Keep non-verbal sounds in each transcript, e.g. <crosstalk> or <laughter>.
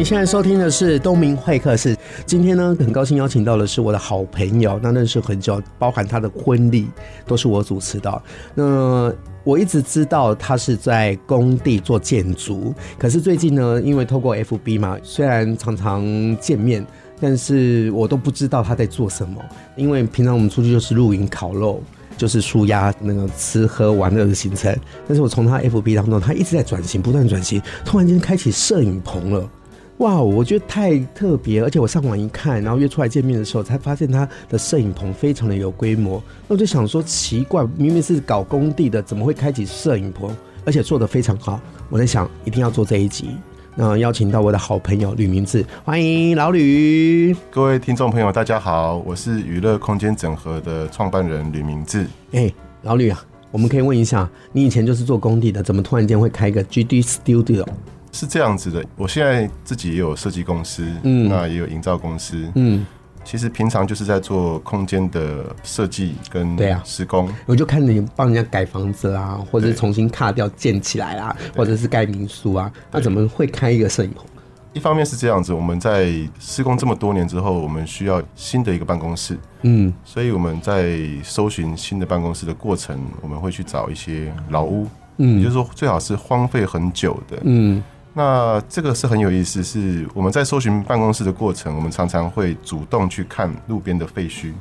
你现在收听的是东明会客室。今天呢，很高兴邀请到的是我的好朋友，那认识很久，包含他的婚礼都是我主持的。那我一直知道他是在工地做建筑，可是最近呢，因为透过 FB 嘛，虽然常常见面，但是我都不知道他在做什么。因为平常我们出去就是露营、烤肉，就是舒压那个吃喝玩乐的行程。但是我从他 FB 当中，他一直在转型，不断转型，突然间开启摄影棚了。哇，我觉得太特别，而且我上网一看，然后约出来见面的时候，才发现他的摄影棚非常的有规模。那我就想说，奇怪，明明是搞工地的，怎么会开启摄影棚，而且做得非常好？我在想，一定要做这一集，那邀请到我的好朋友吕明志，欢迎老吕。各位听众朋友，大家好，我是娱乐空间整合的创办人吕明志。哎、欸，老吕啊，我们可以问一下，你以前就是做工地的，怎么突然间会开一个 GD Studio？是这样子的，我现在自己也有设计公司，嗯，那也有营造公司，嗯，其实平常就是在做空间的设计跟对啊。施工，我就看你帮人家改房子啦，或者是重新卡掉建起来啦，或者是盖民宿啊，那怎么会开一个摄影棚？一方面是这样子，我们在施工这么多年之后，我们需要新的一个办公室，嗯，所以我们在搜寻新的办公室的过程，我们会去找一些老屋，嗯，也就是说最好是荒废很久的，嗯。那这个是很有意思，是我们在搜寻办公室的过程，我们常常会主动去看路边的废墟，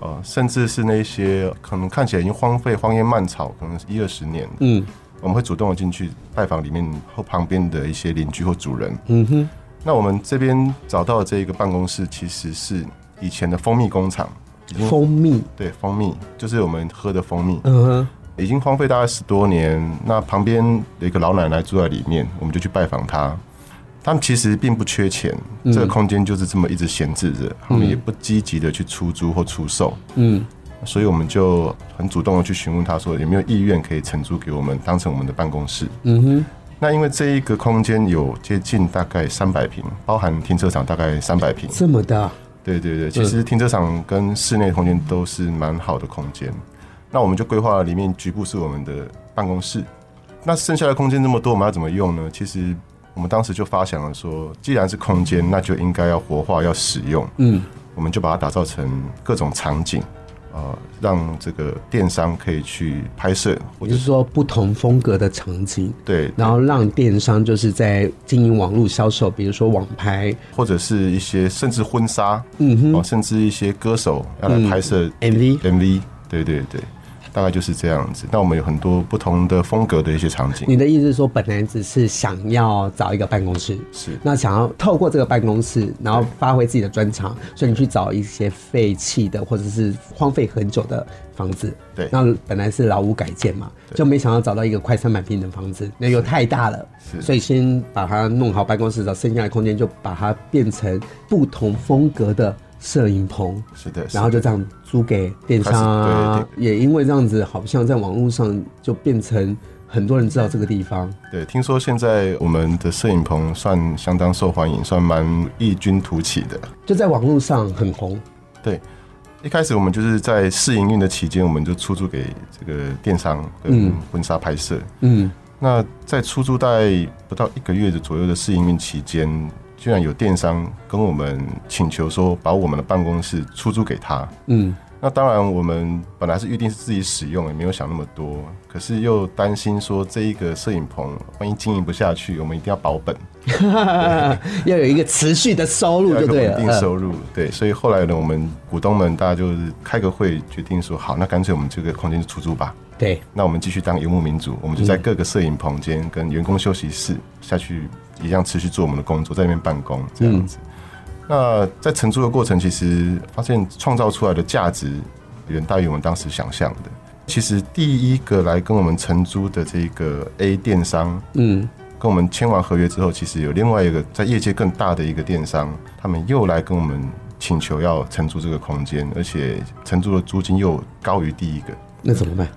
啊，<laughs> 甚至是那些可能看起来已经荒废、荒烟蔓草，可能是一二十年，嗯，我们会主动的进去拜访里面或旁边的一些邻居或主人，嗯哼。那我们这边找到的这个办公室，其实是以前的蜂蜜工厂，蜂蜜，对，蜂蜜就是我们喝的蜂蜜，嗯哼。已经荒废大概十多年，那旁边有一个老奶奶住在里面，我们就去拜访她。他们其实并不缺钱，嗯、这个空间就是这么一直闲置着，他们也不积极的去出租或出售。嗯，所以我们就很主动的去询问她说有没有意愿可以承租给我们，当成我们的办公室。嗯哼，那因为这一个空间有接近大概三百平，包含停车场大概三百平，这么大？对对对，其实停车场跟室内空间都是蛮好的空间。那我们就规划了里面局部是我们的办公室，那剩下的空间这么多，我们要怎么用呢？其实我们当时就发想了说，既然是空间，那就应该要活化，要使用。嗯，我们就把它打造成各种场景，呃，让这个电商可以去拍摄，我就是说不同风格的场景。对，然后让电商就是在经营网络销售，比如说网拍，或者是一些甚至婚纱，嗯哼，甚至一些歌手要来拍摄 MV，MV，对对对。大概就是这样子。那我们有很多不同的风格的一些场景。你的意思是说，本来只是想要找一个办公室，是那想要透过这个办公室，然后发挥自己的专长，所以你去找一些废弃的或者是荒废很久的房子。对，那本来是老屋改建嘛，就没想到找到一个快三百平的房子，那又太大了，是，所以先把它弄好办公室，找剩下的空间就把它变成不同风格的。摄影棚是的，然后就这样租给电商啊，也因为这样子，好像在网络上就变成很多人知道这个地方。对，听说现在我们的摄影棚算相当受欢迎，算蛮异军突起的，就在网络上很红。对，一开始我们就是在试营运的期间，我们就出租给这个电商跟婚纱拍摄。嗯，那在出租大概不到一个月的左右的试营运期间。居然有电商跟我们请求说，把我们的办公室出租给他。嗯，那当然，我们本来是预定是自己使用，也没有想那么多。可是又担心说，这一个摄影棚万一经营不下去，我们一定要保本，<laughs> 要有一个持续的收入，就对了，稳定收入。对，所以后来呢，我们股东们大家就是开个会，决定说，好，那干脆我们这个空间就出租吧。对，那我们继续当游牧民族，我们就在各个摄影棚间跟员工休息室下去。一样持续做我们的工作，在那边办公这样子。嗯、那在承租的过程，其实发现创造出来的价值远大于我们当时想象的。其实第一个来跟我们承租的这个 A 电商，嗯，跟我们签完合约之后，其实有另外一个在业界更大的一个电商，他们又来跟我们请求要承租这个空间，而且承租的租金又高于第一个。那怎么办？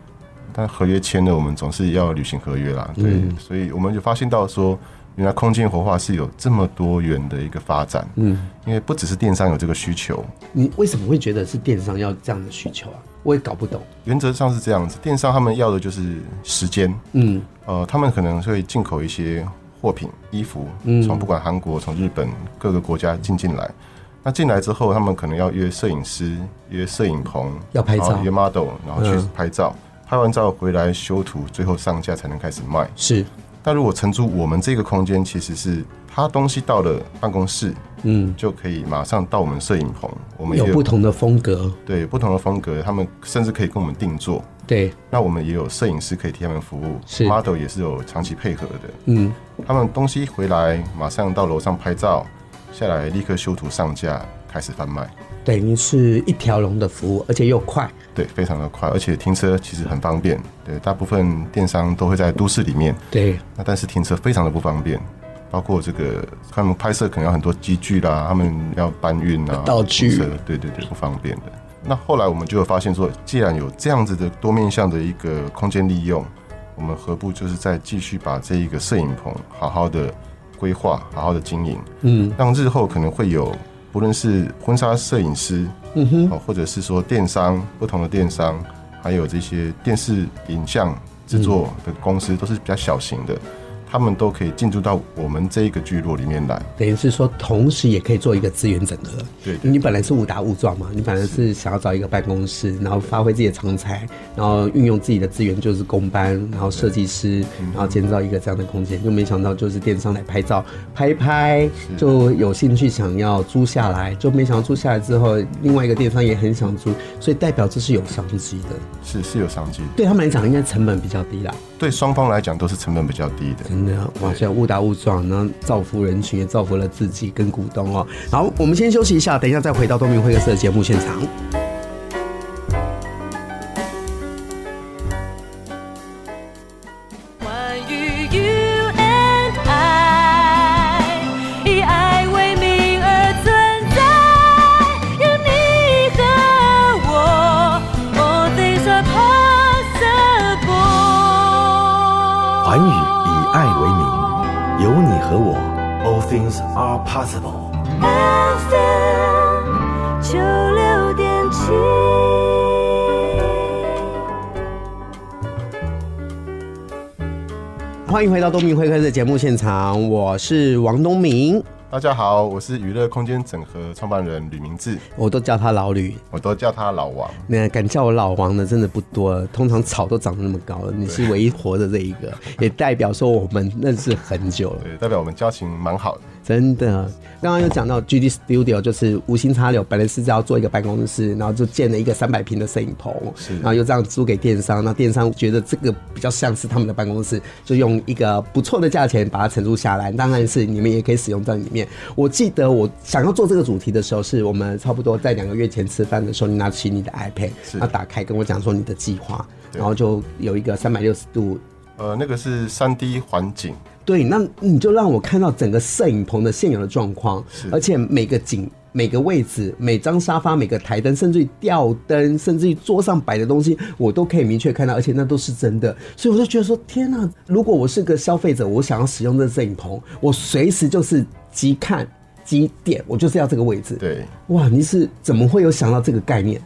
但合约签了，我们总是要履行合约啦。对，嗯、所以我们就发现到说，原来空间活化是有这么多元的一个发展。嗯，因为不只是电商有这个需求。你为什么会觉得是电商要这样的需求啊？我也搞不懂。原则上是这样子，电商他们要的就是时间。嗯，呃，他们可能会进口一些货品、衣服，从不管韩国、从日本各个国家进进来。那进来之后，他们可能要约摄影师、约摄影棚，要拍照，约 model，然后去拍照，嗯、拍完照回来修图，最后上架才能开始卖。是。但如果承租我们这个空间，其实是他东西到了办公室，嗯，就可以马上到我们摄影棚。我们有不同的风格，对，不同的风格，他们甚至可以跟我们定做。对。那我们也有摄影师可以替他们服务，是。model 也是有长期配合的。嗯。他们东西回来，马上到楼上拍照。下来立刻修图上架，开始贩卖，等于是一条龙的服务，而且又快。对，非常的快，而且停车其实很方便。对，大部分电商都会在都市里面。对，那但是停车非常的不方便，包括这个他们拍摄可能要很多机具啦，他们要搬运啊，道具，对对对，不方便的。那后来我们就有发现说，既然有这样子的多面向的一个空间利用，我们何不就是再继续把这一个摄影棚好好的。规划好好的经营，嗯，让日后可能会有不论是婚纱摄影师，嗯哼，或者是说电商不同的电商，还有这些电视影像制作的公司，都是比较小型的。他们都可以进驻到我们这一个聚落里面来，等于是说，同时也可以做一个资源整合。对，你本来是误打误撞嘛，你本来是想要找一个办公室，然后发挥自己的长才，然后运用自己的资源，就是工班，然后设计师，然后建造一个这样的空间，就没想到就是电商来拍照，拍一拍就有兴趣想要租下来，就没想到租下来之后，另外一个电商也很想租，所以代表这是有商机的。是是有商机，对他们来讲应该成本比较低啦。对双方来讲都是成本比较低的。呢，哇，这样误打误撞，然后造福人群，也造福了自己跟股东哦。好，我们先休息一下，等一下再回到东明会客室的节目现场。到东明会客室的节目现场，我是王东明。大家好，我是娱乐空间整合创办人吕明志，我都叫他老吕，我都叫他老王。那敢叫我老王的真的不多，通常草都长得那么高了，你是唯一活的这一个，也代表说我们认识很久了，对，代表我们交情蛮好的。真的，刚刚有讲到 GD Studio，就是无心插柳，本来是要做一个办公室，然后就建了一个三百平的摄影棚，是，然后又这样租给电商，那电商觉得这个比较像是他们的办公室，就用一个不错的价钱把它承租下来。当然是你们也可以使用在里面。我记得我想要做这个主题的时候，是我们差不多在两个月前吃饭的时候，你拿起你的 iPad，然后打开跟我讲说你的计划，然后就有一个三百六十度，呃，那个是三 D 环景。对，那你就让我看到整个摄影棚的现有的状况，而且每个景、每个位置、每张沙发、每个台灯，甚至于吊灯，甚至于桌上摆的东西，我都可以明确看到，而且那都是真的。所以我就觉得说，天哪！如果我是个消费者，我想要使用这摄影棚，我随时就是即看即点，我就是要这个位置。对，哇，你是怎么会有想到这个概念？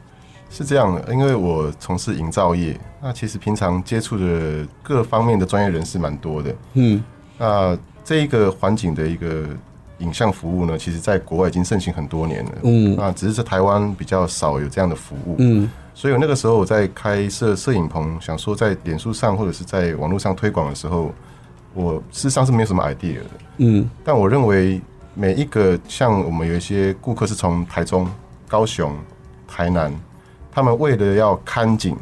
是这样的，因为我从事营造业，那其实平常接触的各方面的专业人士蛮多的，嗯。那这一个环境的一个影像服务呢，其实在国外已经盛行很多年了。嗯，那只是在台湾比较少有这样的服务。嗯，所以我那个时候我在开设摄影棚，想说在脸书上或者是在网络上推广的时候，我事实上是没有什么 idea 的。嗯，但我认为每一个像我们有一些顾客是从台中、高雄、台南，他们为了要看景，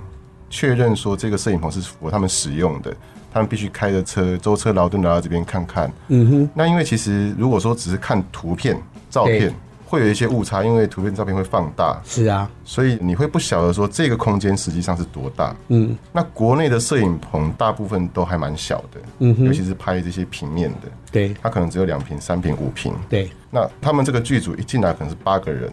确认说这个摄影棚是符合他们使用的。他们必须开着车舟车劳顿来到这边看看。嗯哼。那因为其实如果说只是看图片、照片，会有一些误差，因为图片、照片会放大。是啊。所以你会不晓得说这个空间实际上是多大。嗯。那国内的摄影棚大部分都还蛮小的。嗯哼。尤其是拍这些平面的。对。它可能只有两平、三平、五平。对。那他们这个剧组一进来可能是八个人，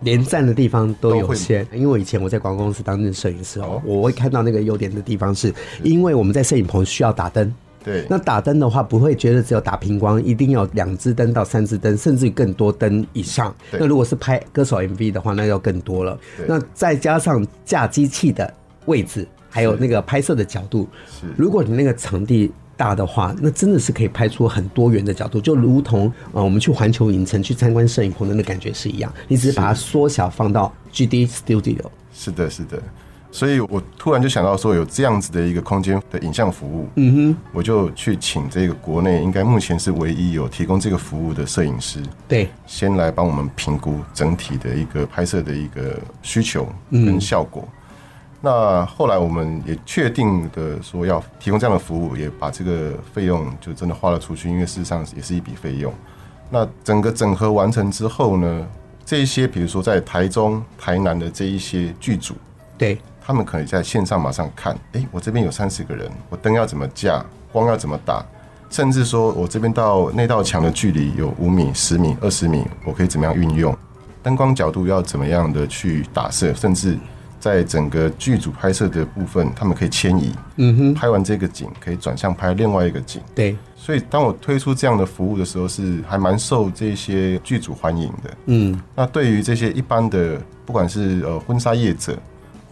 连站的地方都有限。因为我以前我在广告公司当摄影师哦，我会看到那个优点的地方是，因为我们在摄影棚需要打灯。对，那打灯的话，不会觉得只有打平光，一定要两支灯到三支灯，甚至更多灯以上。那如果是拍歌手 MV 的话，那要更多了。那再加上架机器的位置，还有那个拍摄的角度，是，如果你那个场地大的话，那真的是可以拍出很多元的角度，就如同呃我们去环球影城去参观摄影棚的那感觉是一样。你只是把它缩小放到 GD Studio。是的，是的。所以我突然就想到说，有这样子的一个空间的影像服务，嗯哼，我就去请这个国内应该目前是唯一有提供这个服务的摄影师，对，先来帮我们评估整体的一个拍摄的一个需求跟效果。嗯、那后来我们也确定的说要提供这样的服务，也把这个费用就真的花了出去，因为事实上也是一笔费用。那整个整合完成之后呢，这一些比如说在台中、台南的这一些剧组，对。他们可以在线上马上看，哎，我这边有三十个人，我灯要怎么架，光要怎么打，甚至说我这边到那道墙的距离有五米、十米、二十米，我可以怎么样运用灯光角度要怎么样的去打射，甚至在整个剧组拍摄的部分，他们可以迁移，嗯哼，拍完这个景可以转向拍另外一个景，对。所以当我推出这样的服务的时候，是还蛮受这些剧组欢迎的，嗯。那对于这些一般的，不管是呃婚纱业者。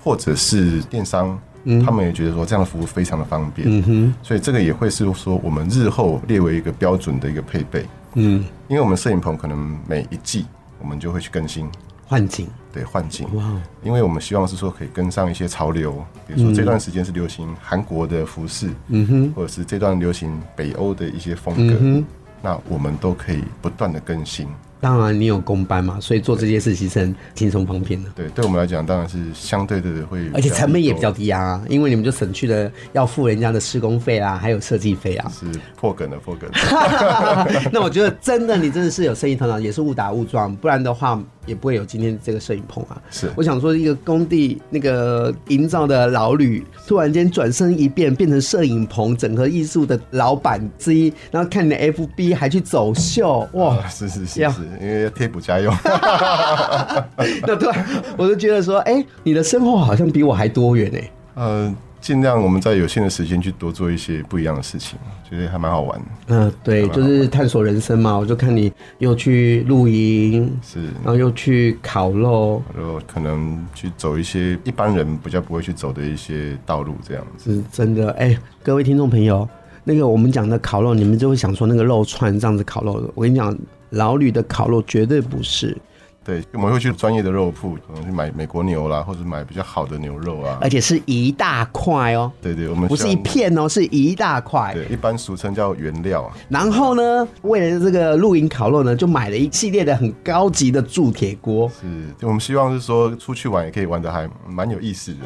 或者是电商，他们也觉得说这样的服务非常的方便，嗯哼，所以这个也会是说我们日后列为一个标准的一个配备，嗯，因为我们摄影棚可能每一季我们就会去更新换景，对，幻景，哇，因为我们希望是说可以跟上一些潮流，比如说这段时间是流行韩国的服饰，嗯哼，或者是这段流行北欧的一些风格，那我们都可以不断的更新。当然，你有公班嘛，所以做这件事其实很轻松方便的。对，对我们来讲，当然是相对的会，而且成本也比较低啊，因为你们就省去了要付人家的施工费啊，还有设计费啊。是破梗了，破梗。<laughs> 那我觉得真的，你真的是有生意头脑，也是误打误撞，不然的话。也不会有今天这个摄影棚啊！是，我想说，一个工地那个营造的老旅，突然间转身一变，变成摄影棚整合艺术的老板之一，然后看你的 FB 还去走秀，哇！啊、是是是是，因为要贴补家用。<laughs> 那突然我就觉得说，哎、欸，你的生活好像比我还多元呢、欸。嗯。尽量我们在有限的时间去多做一些不一样的事情，觉得还蛮好玩的。嗯，对，就是探索人生嘛。我就看你又去露营，是，然后又去烤肉，然后可能去走一些一般人比较不会去走的一些道路，这样子。是真的，哎、欸，各位听众朋友，那个我们讲的烤肉，你们就会想说那个肉串这样子烤肉，我跟你讲，老吕的烤肉绝对不是。对，我们会去专业的肉铺，可能去买美国牛啦，或者买比较好的牛肉啊，而且是一大块哦。对对，我们不是一片哦，是一大块。对，一般俗称叫原料啊。然后呢，为了这个露营烤肉呢，就买了一系列的很高级的铸铁锅。是，我们希望是说出去玩也可以玩的还蛮有意思的。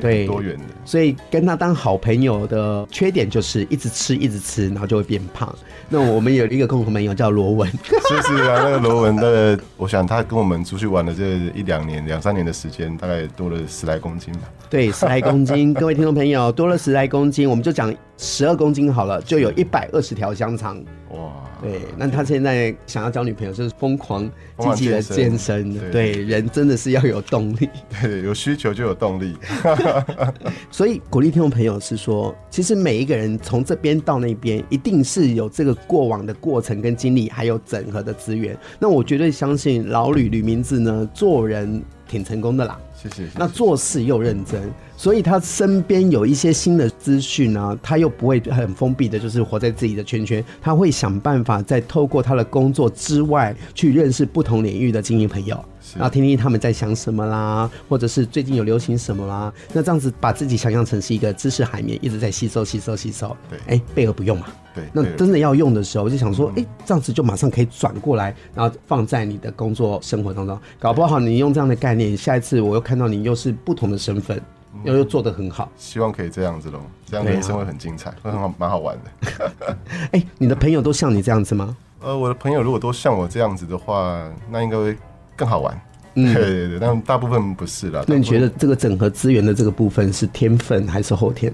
对，多元的，所以跟他当好朋友的缺点就是一直吃，一直吃，然后就会变胖。那我们有一个共同朋友叫罗文，<laughs> 是是啊，<laughs> 那个罗文的，我想他跟我们出去玩的这一两年、两三年的时间，大概多了十来公斤吧。对，十来公斤，<laughs> 各位听众朋友，多了十来公斤，我们就讲十二公斤好了，就有一百二十条香肠。哇，对，那他现在想要交女朋友，就是疯狂积极的健身。对，对，人真的是要有动力。对，有需求就有动力。<laughs> 所以鼓励听众朋友是说，其实每一个人从这边到那边，一定是有这个过往的过程跟经历，还有整合的资源。那我绝对相信老吕吕明志呢，做人挺成功的啦。谢谢。那做事又认真。所以他身边有一些新的资讯呢，他又不会很封闭的，就是活在自己的圈圈。他会想办法在透过他的工作之外，去认识不同领域的精英朋友，然后听听他们在想什么啦，或者是最近有流行什么啦。那这样子把自己想象成是一个知识海绵，一直在吸收、吸收、吸收。对，哎，备而不用嘛。对，那真的要用的时候，我就想说，哎，这样子就马上可以转过来，然后放在你的工作生活当中。搞不好你用这样的概念，下一次我又看到你又是不同的身份。又又做得很好，希望可以这样子喽，这样人生会很精彩，会很好，蛮好玩的。<laughs> 哎，你的朋友都像你这样子吗？呃，我的朋友如果都像我这样子的话，那应该会更好玩。嗯，<laughs> 对对对，但大部分不是了。那你觉得这个整合资源的这个部分是天分还是后天？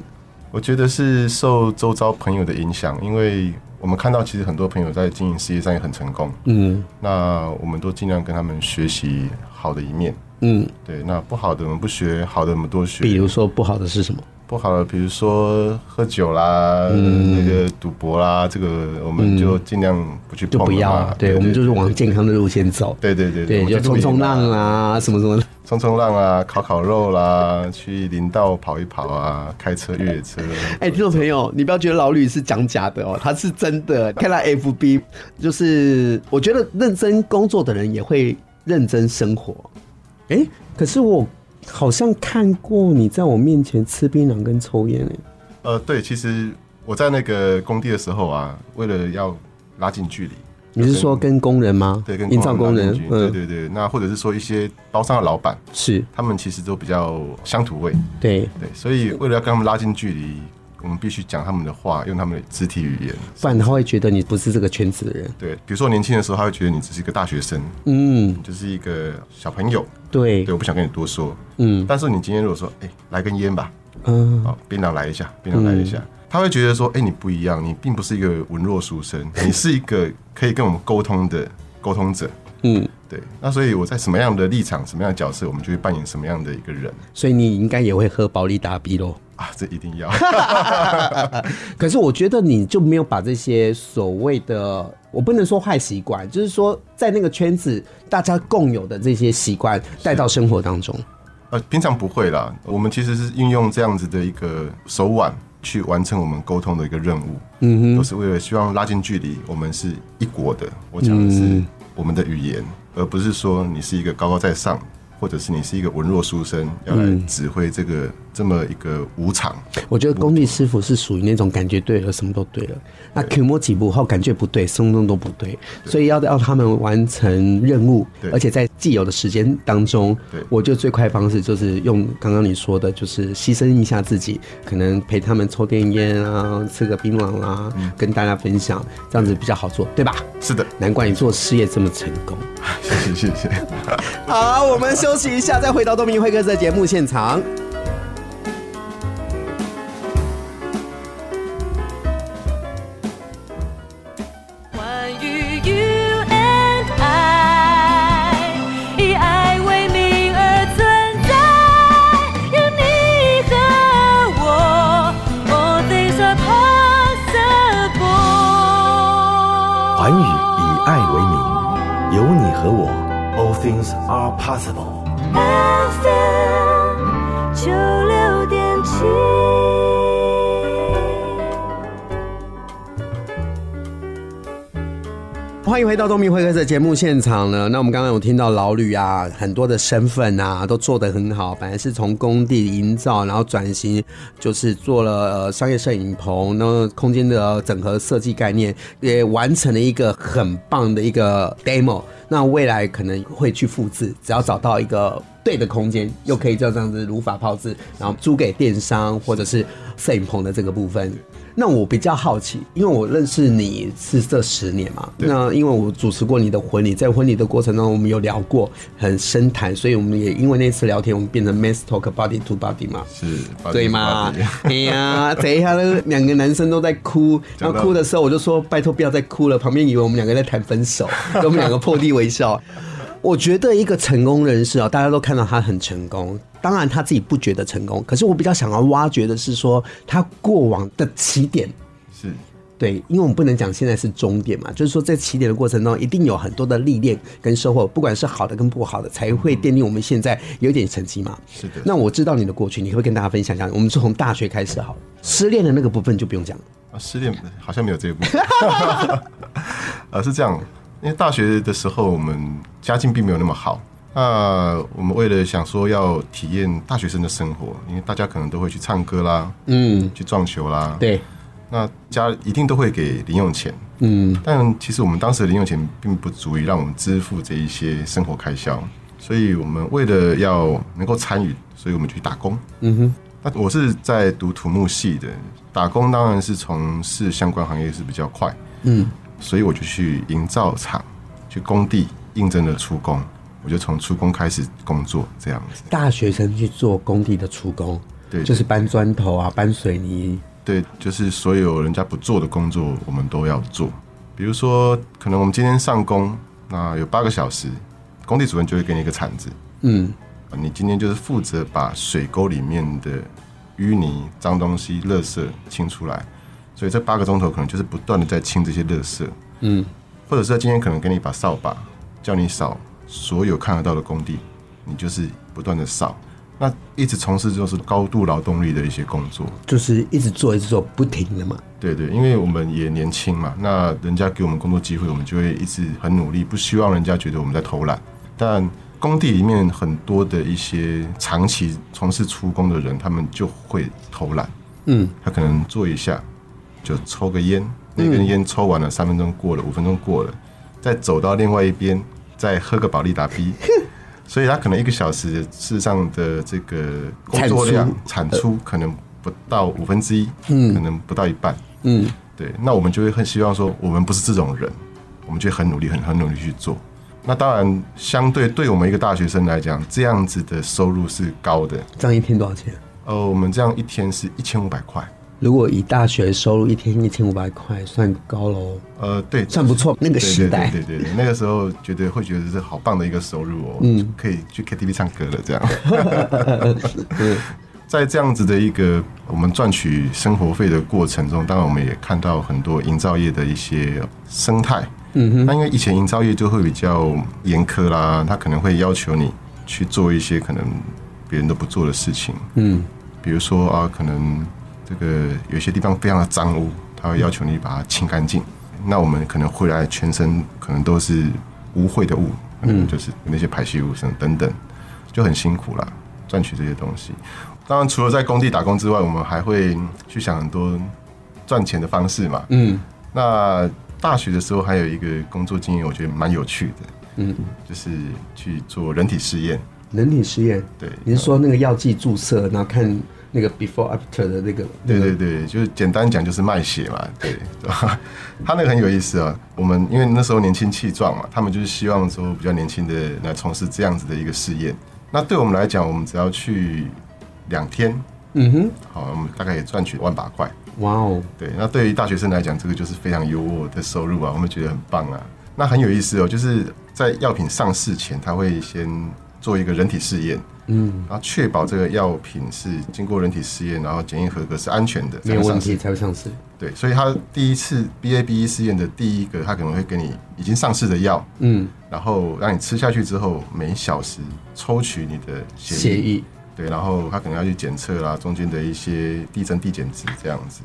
我觉得是受周遭朋友的影响，因为。我们看到其实很多朋友在经营事业上也很成功，嗯，那我们都尽量跟他们学习好的一面，嗯，对，那不好的我们不学，好的我们多学。比如说不好的是什么？不好的，比如说喝酒啦，嗯、那个赌博啦，这个我们就尽量不去碰，就不要。对，我们就是往健康的路线走。对对对对，对，就冲冲浪啊，什么什么的。冲冲浪啊，烤烤肉啦，去林道跑一跑啊，开车越野车。哎、欸，听众朋友，你不要觉得老吕是讲假的哦，他是真的。看他 FB，就是我觉得认真工作的人也会认真生活。哎、欸，可是我。好像看过你在我面前吃槟榔跟抽烟诶。呃，对，其实我在那个工地的时候啊，为了要拉近距离，你是说跟工人吗？对，跟营造工人。对对对，那或者是说一些包商的老板，是他们其实都比较乡土味。对对，所以为了要跟他们拉近距离。我们必须讲他们的话，用他们的肢体语言，不然他会觉得你不是这个圈子的人。对，比如说年轻的时候，他会觉得你只是一个大学生，嗯，就是一个小朋友。对，对，我不想跟你多说，嗯。但是你今天如果说，哎、欸，来根烟吧，嗯，好，槟榔来一下，槟榔来一下，嗯、他会觉得说，哎、欸，你不一样，你并不是一个文弱书生，<laughs> 你是一个可以跟我们沟通的沟通者。嗯，对。那所以我在什么样的立场、什么样的角色，我们就会扮演什么样的一个人。所以你应该也会喝保利达 B 喽。啊，这一定要。<laughs> 可是我觉得你就没有把这些所谓的，我不能说坏习惯，就是说在那个圈子大家共有的这些习惯带到生活当中。呃，平常不会啦，我们其实是运用这样子的一个手腕去完成我们沟通的一个任务。嗯哼，都是为了希望拉近距离，我们是一国的。我讲的是我们的语言，而不是说你是一个高高在上。或者是你是一个文弱书生，要来指挥这个这么一个无常。我觉得工地师傅是属于那种感觉对了，什么都对了。那可摸几步后感觉不对，什么都不对。所以要要他们完成任务，而且在既有的时间当中，我觉得最快方式就是用刚刚你说的，就是牺牲一下自己，可能陪他们抽点烟啊，吃个槟榔啊，跟大家分享，这样子比较好做，对吧？是的，难怪你做事业这么成功。谢 <laughs> 谢谢谢。<laughs> 好，我们休息一下，再回到东明会客室的节目现场。Possible. 欢迎回到东明会客室节目现场呢。那我们刚刚有听到老吕啊，很多的身份啊，都做得很好。本来是从工地营造，然后转型，就是做了呃商业摄影棚，那空间的整合设计概念，也完成了一个很棒的一个 demo。那未来可能会去复制，只要找到一个对的空间，又可以就这样子如法炮制，然后租给电商或者是摄影棚的这个部分。那我比较好奇，因为我认识你是这十年嘛，那因为我主持过你的婚礼，在婚礼的过程中我们有聊过很深谈，所以我们也因为那次聊天，我们变成 Men's Talk Body to Body 嘛，是，对吗？哎呀，等一下，那两个男生都在哭，然后哭的时候我就说拜托不要再哭了，旁边以为我们两个在谈分手，<laughs> 跟我们两个破涕为笑。我觉得一个成功人士啊，大家都看到他很成功，当然他自己不觉得成功。可是我比较想要挖掘的是说，他过往的起点是对，因为我们不能讲现在是终点嘛，就是说在起点的过程中，一定有很多的历练跟收获，不管是好的跟不好的，才会奠定我们现在有点成绩嘛。是的。那我知道你的过去，你会跟大家分享一下。我们从大学开始好，失恋的那个部分就不用讲了。啊，失恋好像没有这一部分。呃，<laughs> 是这样。因为大学的时候，我们家境并没有那么好。那我们为了想说要体验大学生的生活，因为大家可能都会去唱歌啦，嗯，去撞球啦，对。那家一定都会给零用钱，嗯。但其实我们当时的零用钱并不足以让我们支付这一些生活开销，所以我们为了要能够参与，所以我们去打工。嗯哼。那我是在读土木系的，打工当然是从事相关行业是比较快，嗯。所以我就去营造厂，去工地应征了出工，我就从出工开始工作这样子。大学生去做工地的出工，对，就是搬砖头啊，搬水泥，对，就是所有人家不做的工作，我们都要做。比如说，可能我们今天上工，那有八个小时，工地主任就会给你一个铲子，嗯，你今天就是负责把水沟里面的淤泥、脏东西、垃圾清出来。所以这八个钟头可能就是不断的在清这些垃圾，嗯，或者是今天可能给你一把扫把，叫你扫所有看得到的工地，你就是不断的扫，那一直从事就是高度劳动力的一些工作，就是一直做一直做不停的嘛。对对，因为我们也年轻嘛，那人家给我们工作机会，我们就会一直很努力，不希望人家觉得我们在偷懒。但工地里面很多的一些长期从事出工的人，他们就会偷懒，嗯，他可能做一下。就抽个烟，那根烟抽完了，三分钟过了，五分钟过了，再走到另外一边，再喝个保利达 B，<laughs> 所以他可能一个小时事实上的这个工作量产出可能不到五分之一，嗯，可能不到一半，嗯，对，那我们就会很希望说，我们不是这种人，我们就很努力，很很努力去做。那当然，相对对我们一个大学生来讲，这样子的收入是高的。这样一天多少钱？呃，我们这样一天是一千五百块。如果以大学收入一天一千五百块算高喽？呃，对，算不错。那个时代，对对对，对，那个时候觉得会觉得是好棒的一个收入哦，嗯，可以去 KTV 唱歌了这样。对，在这样子的一个我们赚取生活费的过程中，当然我们也看到很多营造业的一些生态。嗯哼，那因为以前营造业就会比较严苛啦，他可能会要求你去做一些可能别人都不做的事情。嗯，比如说啊，可能。这个有些地方非常的脏污，他会要求你把它清干净。那我们可能回来全身可能都是污秽的物，嗯，就是那些排泄物什么等等，就很辛苦啦，赚取这些东西。当然，除了在工地打工之外，我们还会去想很多赚钱的方式嘛。嗯，那大学的时候还有一个工作经验，我觉得蛮有趣的。嗯，就是去做人体试验。人体试验？对，你是说那个药剂注射，然后看？那个 before after 的那个，对对对，就是简单讲就是卖血嘛，对，<laughs> 他那个很有意思啊。我们因为那时候年轻气壮嘛，他们就是希望说比较年轻的来从事这样子的一个试验。那对我们来讲，我们只要去两天，嗯哼，好，我们大概也赚取万把块。哇哦，对，那对于大学生来讲，这个就是非常优渥的收入啊，我们觉得很棒啊。那很有意思哦，就是在药品上市前，他会先做一个人体试验。嗯，然后确保这个药品是经过人体试验，然后检验合格是安全的，没有问题才会上市。对，所以他第一次 BABE 试验的第一个，他可能会给你已经上市的药，嗯，然后让你吃下去之后，每小时抽取你的血液，对，然后他可能要去检测啦，中间的一些递增递减值这样子。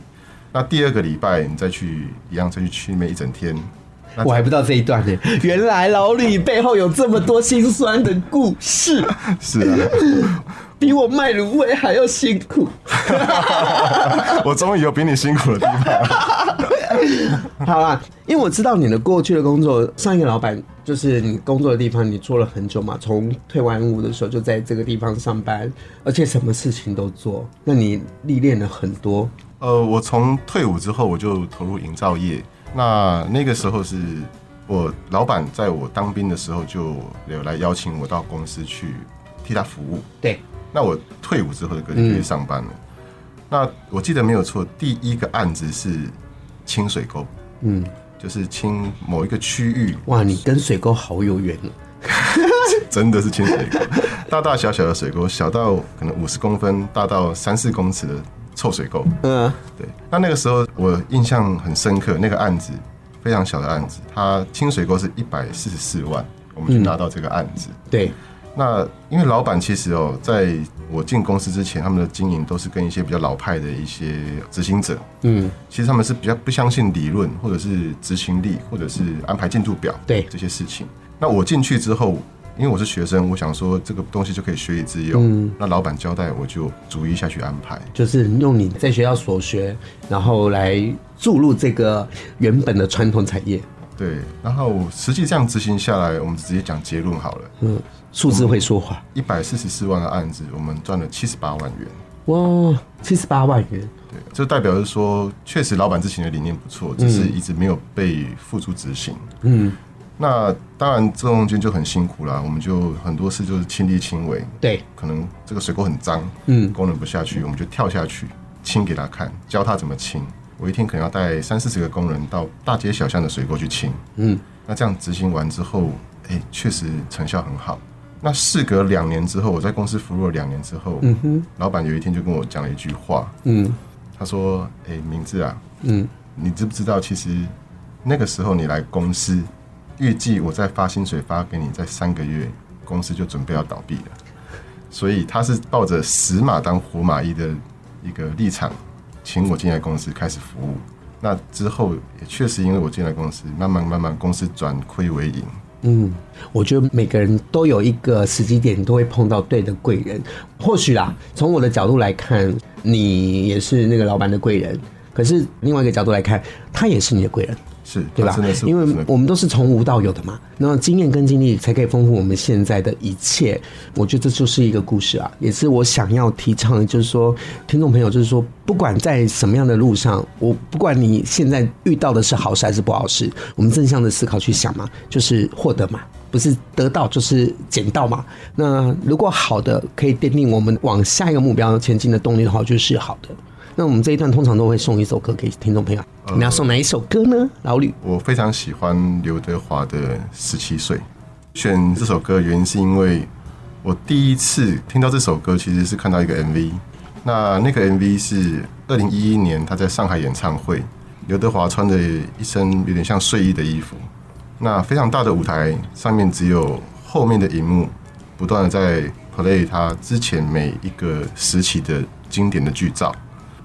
那第二个礼拜你再去一样再去去那边一整天。我还不知道这一段呢，<laughs> 原来老李背后有这么多心酸的故事。是啊，比我卖卤味还要辛苦。<laughs> 我终于有比你辛苦的地方。<laughs> 好啦，因为我知道你的过去的工作，上一个老板就是你工作的地方，你做了很久嘛，从退完伍的时候就在这个地方上班，而且什么事情都做，那你历练了很多。呃，我从退伍之后我就投入营造业。那那个时候是我老板在我当兵的时候就有来邀请我到公司去替他服务。对，那我退伍之后就去上班了。嗯、那我记得没有错，第一个案子是清水沟，嗯，就是清某一个区域。哇，你跟水沟好有缘 <laughs> 真的是清水沟，大大小小的水沟，小到可能五十公分，大到三四公尺的。臭水沟，嗯，对。那那个时候我印象很深刻，那个案子非常小的案子，它清水沟是一百四十四万，我们去拿到这个案子。嗯、对。那因为老板其实哦，在我进公司之前，他们的经营都是跟一些比较老派的一些执行者，嗯，其实他们是比较不相信理论，或者是执行力，或者是安排进度表，对这些事情。那我进去之后。因为我是学生，我想说这个东西就可以学以致用。嗯，那老板交代，我就逐一下去安排，就是用你在学校所学，然后来注入这个原本的传统产业。对，然后实际这样执行下来，我们直接讲结论好了。嗯，数字会说话。一百四十四万的案子，我们赚了七十八万元。哇，七十八万元。对，这代表是说，确实老板之前的理念不错，只是一直没有被付诸执行。嗯。那当然，这中间就很辛苦啦。我们就很多事就是亲力亲为。对，可能这个水沟很脏，嗯，功能不下去，我们就跳下去清给他看，教他怎么清。我一天可能要带三四十个工人到大街小巷的水沟去清。嗯，那这样执行完之后，哎，确实成效很好。那事隔两年之后，我在公司服务了两年之后，嗯哼，老板有一天就跟我讲了一句话，嗯，他说：“哎，明志啊，嗯，你知不知道，其实那个时候你来公司，预计我在发薪水发给你，在三个月，公司就准备要倒闭了。所以他是抱着死马当活马医的一个立场，请我进来公司开始服务。那之后也确实因为我进来公司，慢慢慢慢公司转亏为盈。”嗯，我觉得每个人都有一个时机点，都会碰到对的贵人。或许啦，从我的角度来看，你也是那个老板的贵人。可是另外一个角度来看，他也是你的贵人。是对吧？因为我们都是从无到有的嘛，那经验跟经历才可以丰富我们现在的一切。我觉得这就是一个故事啊，也是我想要提倡的，就是说，听众朋友，就是说，不管在什么样的路上，我不管你现在遇到的是好事还是不好事，我们正向的思考去想嘛，就是获得嘛，不是得到就是捡到嘛。那如果好的可以奠定我们往下一个目标前进的动力的话，就是好的。那我们这一段通常都会送一首歌给听众朋友，你要送哪一首歌呢？老吕，我非常喜欢刘德华的《十七岁》，选这首歌原因是因为我第一次听到这首歌，其实是看到一个 MV。那那个 MV 是二零一一年他在上海演唱会，刘德华穿着一身有点像睡衣的衣服，那非常大的舞台上面只有后面的荧幕，不断的在 play 他之前每一个时期的经典的剧照。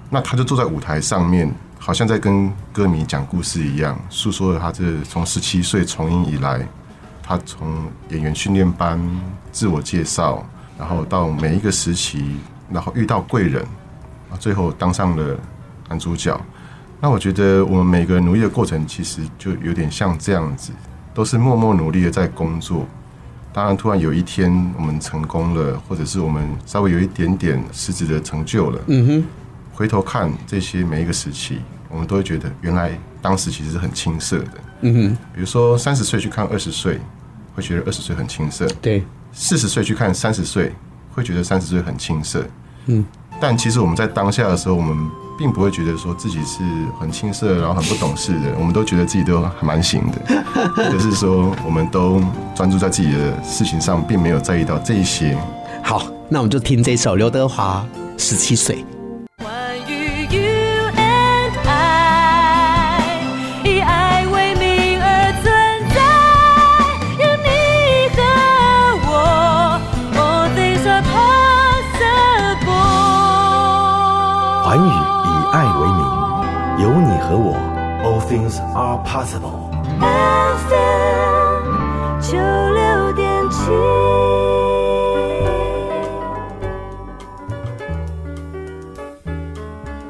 那他就坐在舞台上面，好像在跟歌迷讲故事一样，诉说了他这从十七岁从影以来，他从演员训练班、自我介绍，然后到每一个时期，然后遇到贵人，最后当上了男主角。那我觉得我们每个人努力的过程，其实就有点像这样子，都是默默努力的在工作。当然，突然有一天我们成功了，或者是我们稍微有一点点实质的成就了，嗯哼。回头看这些每一个时期，我们都会觉得原来当时其实是很青涩的。嗯哼，比如说三十岁去看二十岁，会觉得二十岁很青涩。对，四十岁去看三十岁，会觉得三十岁很青涩。嗯，但其实我们在当下的时候，我们并不会觉得说自己是很青涩，然后很不懂事的。我们都觉得自己都还蛮行的，<laughs> 就是说我们都专注在自己的事情上，并没有在意到这一些。好，那我们就听这首刘德华《十七岁》。possible。FM 九六点七。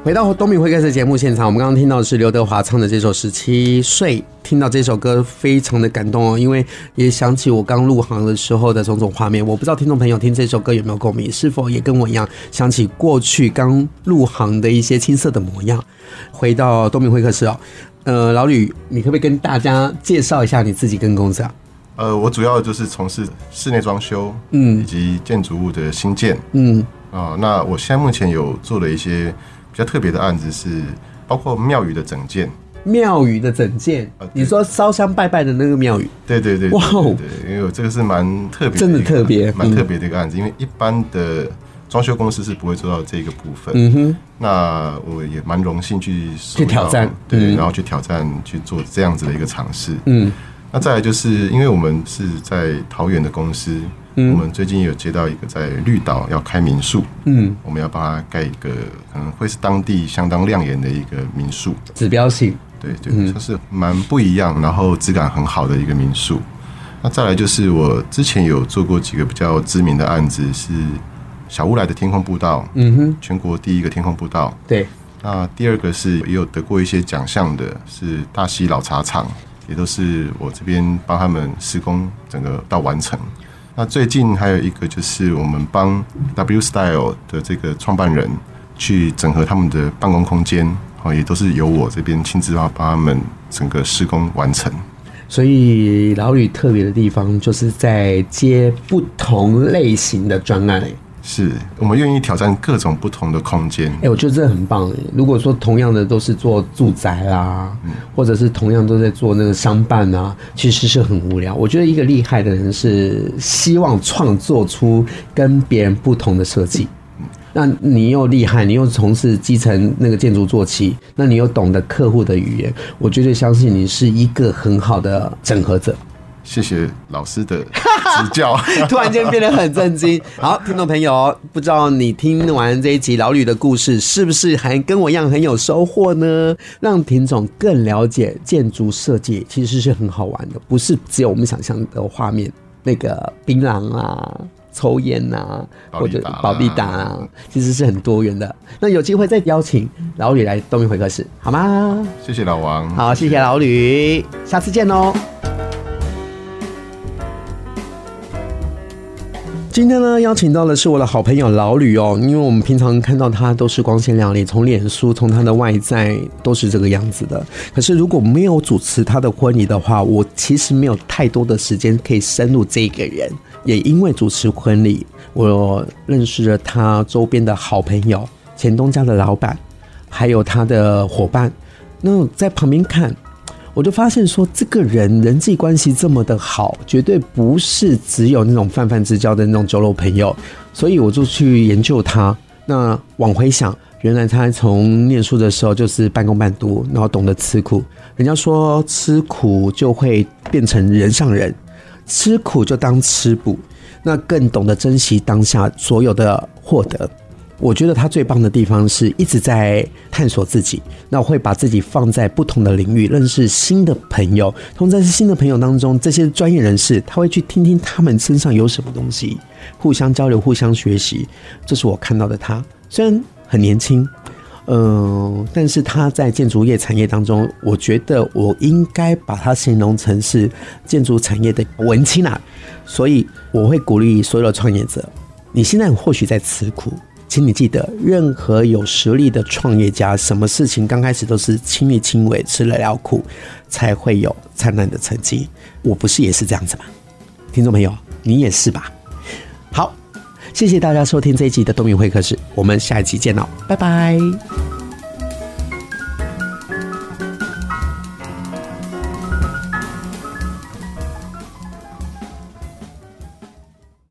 回到东明会客室节目现场，我们刚刚听到的是刘德华唱的这首《十七岁》。听到这首歌非常的感动哦，因为也想起我刚入行的时候的种种画面。我不知道听众朋友听这首歌有没有共鸣，是否也跟我一样想起过去刚入行的一些青涩的模样？回到东明会客室哦，呃，老吕，你可不可以跟大家介绍一下你自己跟公司啊？呃，我主要就是从事室内装修，嗯，以及建筑物的新建，嗯，啊、呃，那我现在目前有做了一些比较特别的案子，是包括庙宇的整建。庙宇的整建，你说烧香拜拜的那个庙宇，对对对，哇哦，对，因为这个是蛮特别，真的特别，蛮特别的一个案子，因为一般的装修公司是不会做到这个部分。嗯哼，那我也蛮荣幸去去挑战，对，然后去挑战去做这样子的一个尝试。嗯，那再来就是因为我们是在桃园的公司，我们最近有接到一个在绿岛要开民宿，嗯，我们要帮他盖一个可能会是当地相当亮眼的一个民宿，指标性。对对，就是蛮不一样，然后质感很好的一个民宿。那再来就是我之前有做过几个比较知名的案子，是小乌来的天空步道，嗯哼，全国第一个天空步道。对，那第二个是也有得过一些奖项的，是大溪老茶厂，也都是我这边帮他们施工整个到完成。那最近还有一个就是我们帮 W Style 的这个创办人去整合他们的办公空间。也都是由我这边亲自帮帮他们整个施工完成。所以老吕特别的地方，就是在接不同类型的专案。是我们愿意挑战各种不同的空间。哎、欸，我觉得这很棒。如果说同样的都是做住宅啦，嗯、或者是同样都在做那个商办啊，其实是很无聊。我觉得一个厉害的人是希望创作出跟别人不同的设计。那你又厉害，你又从事基层那个建筑做起，那你又懂得客户的语言，我绝对相信你是一个很好的整合者。谢谢老师的指教，<laughs> 突然间变得很震惊。好，听众朋友，不知道你听完这一集老吕的故事，是不是还跟我一样很有收获呢？让田总更了解建筑设计其实是很好玩的，不是只有我们想象的画面，那个槟榔啊。抽烟呐、啊，或者保利达啊，其实是很多元的。那有机会再邀请老吕来东明会客室，好吗？谢谢老王，好，谢谢老吕，下次见喽。今天呢，邀请到的是我的好朋友老吕哦，因为我们平常看到他都是光鲜亮丽，从脸书，从他的外在都是这个样子的。可是如果没有主持他的婚礼的话，我其实没有太多的时间可以深入这个人。也因为主持婚礼，我认识了他周边的好朋友，前东家的老板，还有他的伙伴。那在旁边看。我就发现说，这个人人际关系这么的好，绝对不是只有那种泛泛之交的那种酒肉朋友。所以我就去研究他。那往回想，原来他从念书的时候就是半工半读，然后懂得吃苦。人家说吃苦就会变成人上人，吃苦就当吃补，那更懂得珍惜当下所有的获得。我觉得他最棒的地方是一直在探索自己，那会把自己放在不同的领域，认识新的朋友。同在新的朋友当中，这些专业人士他会去听听他们身上有什么东西，互相交流，互相学习。这是我看到的他，虽然很年轻，嗯、但是他在建筑业产业当中，我觉得我应该把他形容成是建筑产业的文青啊。所以我会鼓励所有的创业者，你现在或许在吃苦。请你记得，任何有实力的创业家，什么事情刚开始都是亲力亲为，吃了了苦，才会有灿烂的成绩。我不是也是这样子吗？听众朋友，你也是吧？好，谢谢大家收听这一集的东明会客室，我们下一集见喽，拜拜。